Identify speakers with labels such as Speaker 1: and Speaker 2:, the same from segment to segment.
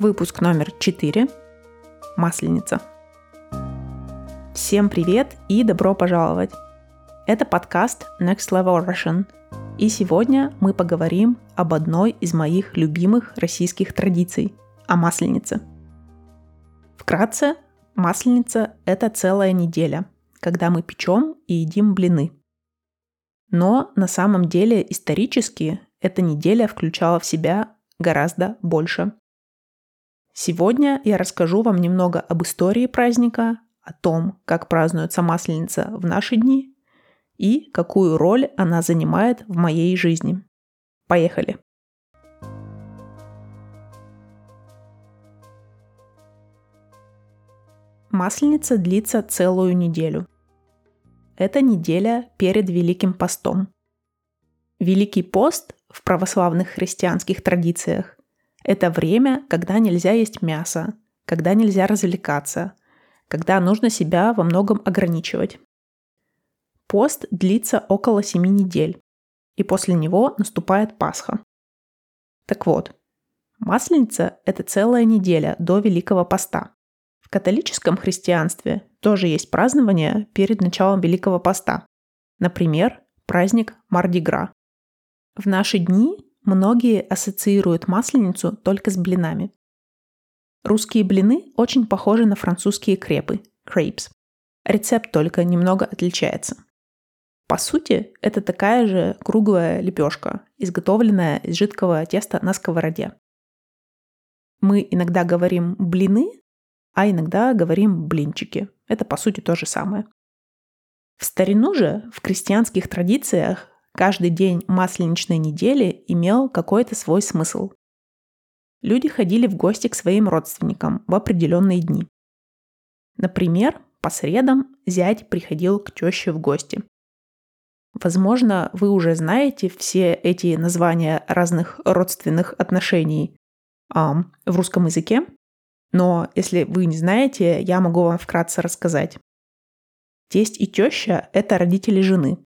Speaker 1: Выпуск номер 4. Масленица. Всем привет и добро пожаловать! Это подкаст Next Level Russian. И сегодня мы поговорим об одной из моих любимых российских традиций – о масленице. Вкратце, масленица – это целая неделя, когда мы печем и едим блины. Но на самом деле исторически эта неделя включала в себя гораздо больше – Сегодня я расскажу вам немного об истории праздника, о том, как празднуется Масленица в наши дни и какую роль она занимает в моей жизни. Поехали! Масленица длится целую неделю. Это неделя перед Великим постом. Великий пост в православных христианских традициях это время, когда нельзя есть мясо, когда нельзя развлекаться, когда нужно себя во многом ограничивать. Пост длится около 7 недель, и после него наступает Пасха. Так вот, Масленица – это целая неделя до Великого Поста. В католическом христианстве тоже есть празднование перед началом Великого Поста. Например, праздник Мардигра. В наши дни Многие ассоциируют масленицу только с блинами. Русские блины очень похожи на французские крепы – crepes. Рецепт только немного отличается. По сути, это такая же круглая лепешка, изготовленная из жидкого теста на сковороде. Мы иногда говорим блины, а иногда говорим блинчики. Это по сути то же самое. В старину же в крестьянских традициях Каждый день масленичной недели имел какой-то свой смысл. Люди ходили в гости к своим родственникам в определенные дни. Например, по средам зять приходил к теще в гости. Возможно, вы уже знаете все эти названия разных родственных отношений эм, в русском языке, но если вы не знаете, я могу вам вкратце рассказать. Тесть и теща – это родители жены.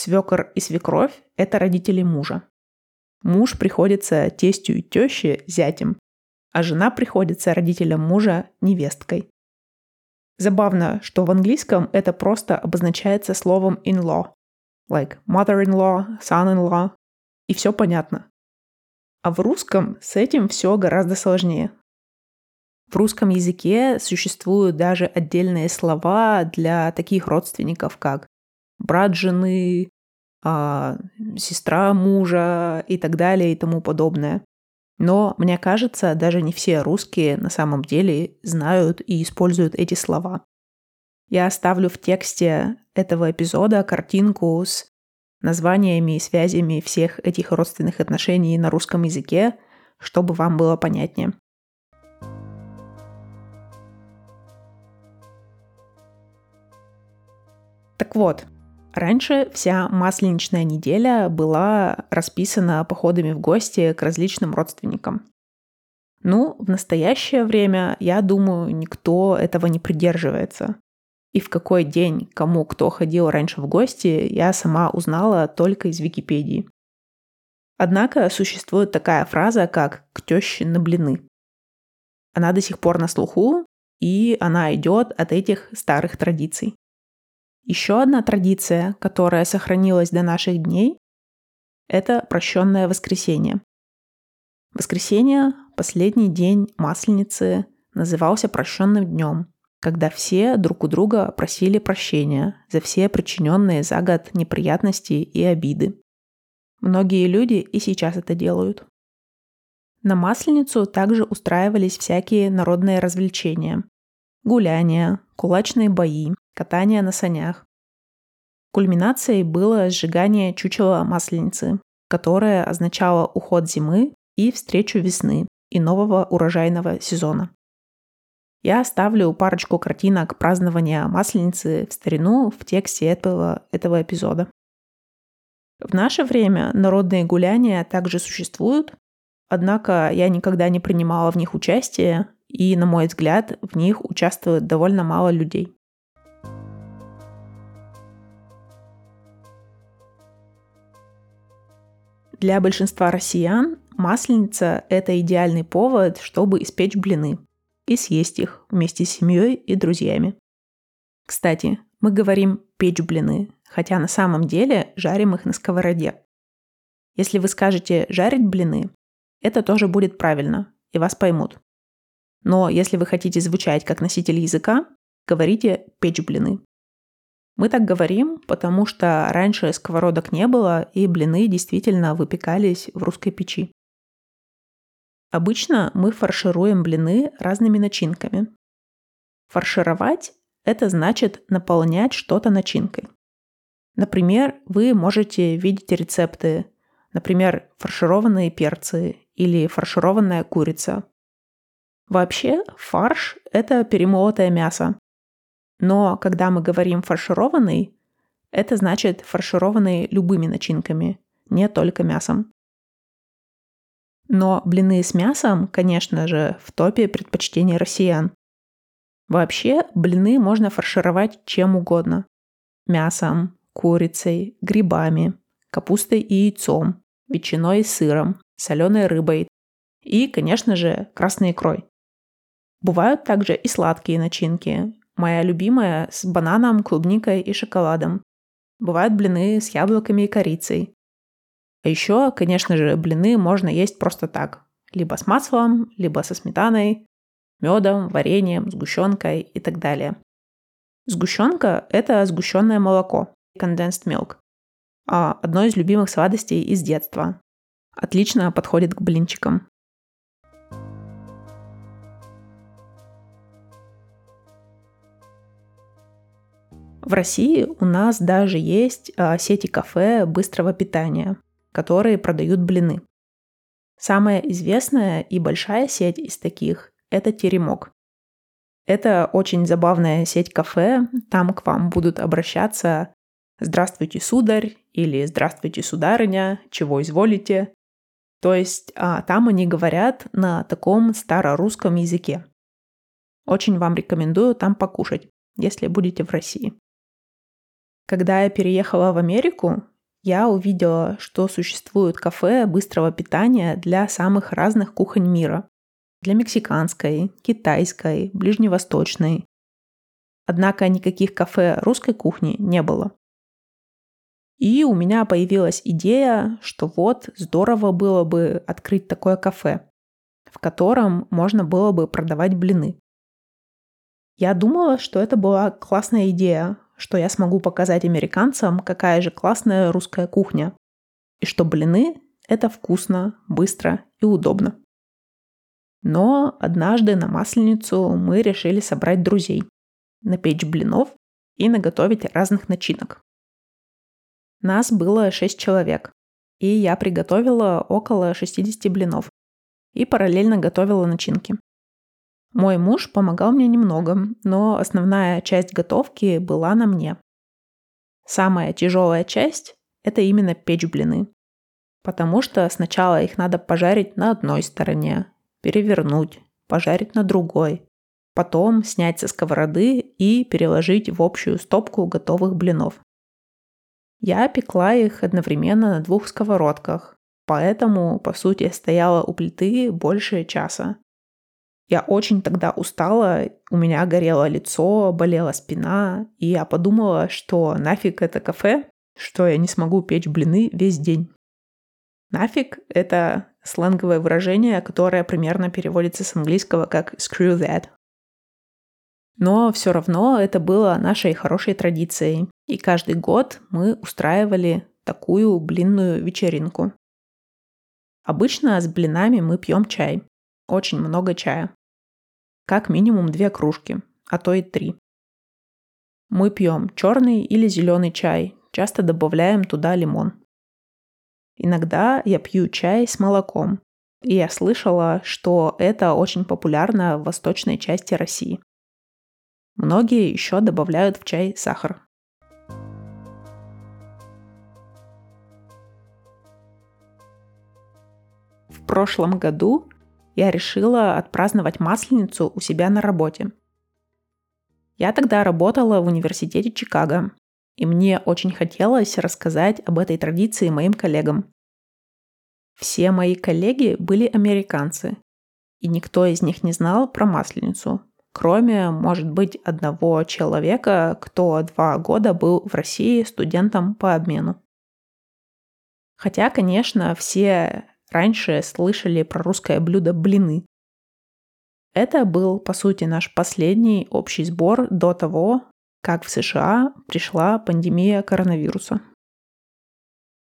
Speaker 1: Свекор и свекровь – это родители мужа. Муж приходится тестю и теще зятем, а жена приходится родителям мужа невесткой. Забавно, что в английском это просто обозначается словом in-law, like mother-in-law, son-in-law, и все понятно. А в русском с этим все гораздо сложнее. В русском языке существуют даже отдельные слова для таких родственников, как брат жены, а, сестра мужа и так далее и тому подобное. Но мне кажется, даже не все русские на самом деле знают и используют эти слова. Я оставлю в тексте этого эпизода картинку с названиями и связями всех этих родственных отношений на русском языке, чтобы вам было понятнее. Так вот, Раньше вся масленичная неделя была расписана походами в гости к различным родственникам. Ну, в настоящее время, я думаю, никто этого не придерживается. И в какой день кому кто ходил раньше в гости, я сама узнала только из Википедии. Однако существует такая фраза, как «к теще на блины». Она до сих пор на слуху, и она идет от этих старых традиций. Еще одна традиция, которая сохранилась до наших дней, это прощенное воскресенье. Воскресенье, последний день Масленицы, назывался прощенным днем, когда все друг у друга просили прощения за все причиненные за год неприятности и обиды. Многие люди и сейчас это делают. На Масленицу также устраивались всякие народные развлечения. Гуляния, кулачные бои, катание на санях. Кульминацией было сжигание чучела масленицы, которое означало уход зимы и встречу весны и нового урожайного сезона. Я оставлю парочку картинок празднования Масленицы в старину в тексте этого, этого эпизода. В наше время народные гуляния также существуют, однако я никогда не принимала в них участие, и, на мой взгляд, в них участвует довольно мало людей. Для большинства россиян масленица – это идеальный повод, чтобы испечь блины и съесть их вместе с семьей и друзьями. Кстати, мы говорим «печь блины», хотя на самом деле жарим их на сковороде. Если вы скажете «жарить блины», это тоже будет правильно, и вас поймут. Но если вы хотите звучать как носитель языка, говорите «печь блины». Мы так говорим, потому что раньше сковородок не было, и блины действительно выпекались в русской печи. Обычно мы фаршируем блины разными начинками. Фаршировать – это значит наполнять что-то начинкой. Например, вы можете видеть рецепты, например, фаршированные перцы или фаршированная курица. Вообще, фарш – это перемолотое мясо, но когда мы говорим фаршированный, это значит фаршированный любыми начинками, не только мясом. Но блины с мясом, конечно же, в топе предпочтений россиян. Вообще, блины можно фаршировать чем угодно. Мясом, курицей, грибами, капустой и яйцом, ветчиной и сыром, соленой рыбой и, конечно же, красной икрой. Бывают также и сладкие начинки, Моя любимая с бананом, клубникой и шоколадом. Бывают блины с яблоками и корицей. А еще, конечно же, блины можно есть просто так. Либо с маслом, либо со сметаной, медом, вареньем, сгущенкой и так далее. Сгущенка – это сгущенное молоко, condensed milk. А одно из любимых сладостей из детства. Отлично подходит к блинчикам. В России у нас даже есть а, сети кафе быстрого питания, которые продают блины. Самая известная и большая сеть из таких – это Теремок. Это очень забавная сеть кафе, там к вам будут обращаться «Здравствуйте, сударь» или «Здравствуйте, сударыня», «Чего изволите?». То есть а, там они говорят на таком старорусском языке. Очень вам рекомендую там покушать, если будете в России. Когда я переехала в Америку, я увидела, что существуют кафе быстрого питания для самых разных кухонь мира. Для мексиканской, китайской, ближневосточной. Однако никаких кафе русской кухни не было. И у меня появилась идея, что вот здорово было бы открыть такое кафе, в котором можно было бы продавать блины. Я думала, что это была классная идея, что я смогу показать американцам, какая же классная русская кухня. И что блины – это вкусно, быстро и удобно. Но однажды на Масленицу мы решили собрать друзей, напечь блинов и наготовить разных начинок. Нас было 6 человек, и я приготовила около 60 блинов и параллельно готовила начинки. Мой муж помогал мне немного, но основная часть готовки была на мне. Самая тяжелая часть – это именно печь блины. Потому что сначала их надо пожарить на одной стороне, перевернуть, пожарить на другой, потом снять со сковороды и переложить в общую стопку готовых блинов. Я пекла их одновременно на двух сковородках, поэтому, по сути, стояла у плиты больше часа. Я очень тогда устала, у меня горело лицо, болела спина, и я подумала, что нафиг это кафе, что я не смогу печь блины весь день. Нафиг — это сленговое выражение, которое примерно переводится с английского как screw that. Но все равно это было нашей хорошей традицией, и каждый год мы устраивали такую блинную вечеринку. Обычно с блинами мы пьем чай. Очень много чая как минимум две кружки, а то и три. Мы пьем черный или зеленый чай, часто добавляем туда лимон. Иногда я пью чай с молоком, и я слышала, что это очень популярно в восточной части России. Многие еще добавляют в чай сахар. В прошлом году я решила отпраздновать Масленицу у себя на работе. Я тогда работала в университете Чикаго, и мне очень хотелось рассказать об этой традиции моим коллегам. Все мои коллеги были американцы, и никто из них не знал про Масленицу, кроме, может быть, одного человека, кто два года был в России студентом по обмену. Хотя, конечно, все раньше слышали про русское блюдо блины. Это был, по сути, наш последний общий сбор до того, как в США пришла пандемия коронавируса.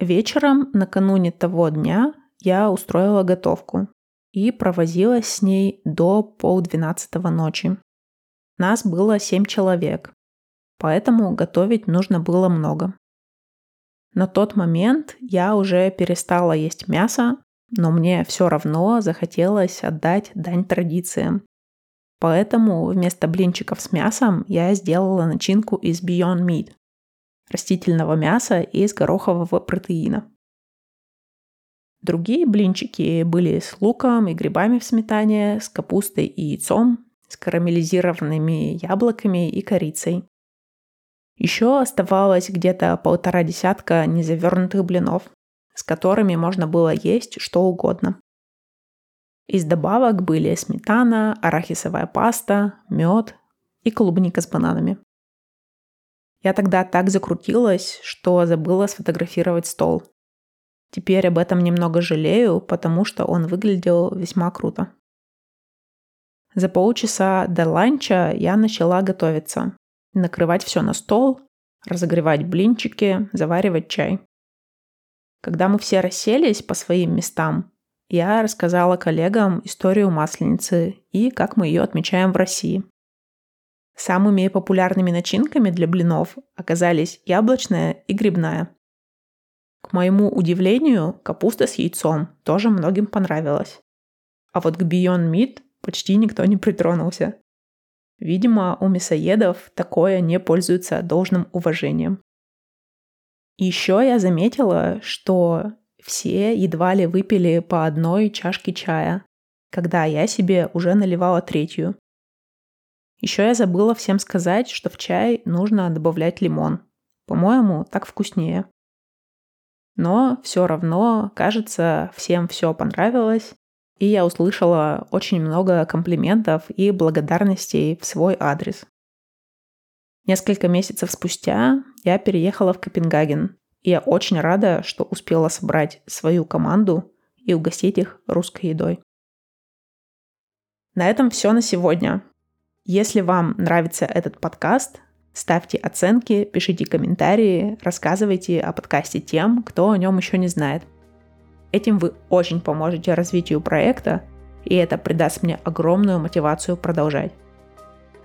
Speaker 1: Вечером, накануне того дня, я устроила готовку и провозилась с ней до полдвенадцатого ночи. Нас было семь человек, поэтому готовить нужно было много. На тот момент я уже перестала есть мясо, но мне все равно захотелось отдать дань традициям. Поэтому вместо блинчиков с мясом я сделала начинку из Beyond Meat растительного мяса и из горохового протеина. Другие блинчики были с луком и грибами в сметане, с капустой и яйцом, с карамелизированными яблоками и корицей. Еще оставалось где-то полтора десятка незавернутых блинов, с которыми можно было есть что угодно. Из добавок были сметана, арахисовая паста, мед и клубника с бананами. Я тогда так закрутилась, что забыла сфотографировать стол. Теперь об этом немного жалею, потому что он выглядел весьма круто. За полчаса до ланча я начала готовиться. Накрывать все на стол, разогревать блинчики, заваривать чай. Когда мы все расселись по своим местам, я рассказала коллегам историю масленицы и как мы ее отмечаем в России. Самыми популярными начинками для блинов оказались яблочная и грибная. К моему удивлению, капуста с яйцом тоже многим понравилась. А вот к Beyond Meat почти никто не притронулся. Видимо, у мясоедов такое не пользуется должным уважением. Еще я заметила, что все едва ли выпили по одной чашке чая, когда я себе уже наливала третью. Еще я забыла всем сказать, что в чай нужно добавлять лимон. По-моему, так вкуснее. Но все равно, кажется, всем все понравилось, и я услышала очень много комплиментов и благодарностей в свой адрес. Несколько месяцев спустя я переехала в Копенгаген, и я очень рада, что успела собрать свою команду и угостить их русской едой. На этом все на сегодня. Если вам нравится этот подкаст, ставьте оценки, пишите комментарии, рассказывайте о подкасте тем, кто о нем еще не знает. Этим вы очень поможете развитию проекта, и это придаст мне огромную мотивацию продолжать.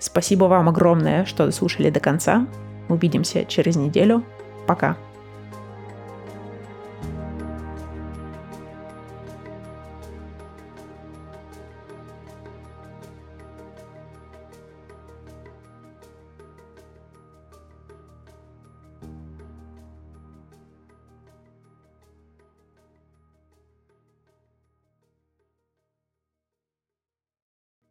Speaker 1: Спасибо вам огромное, что дослушали до конца. Увидимся через неделю. Пока.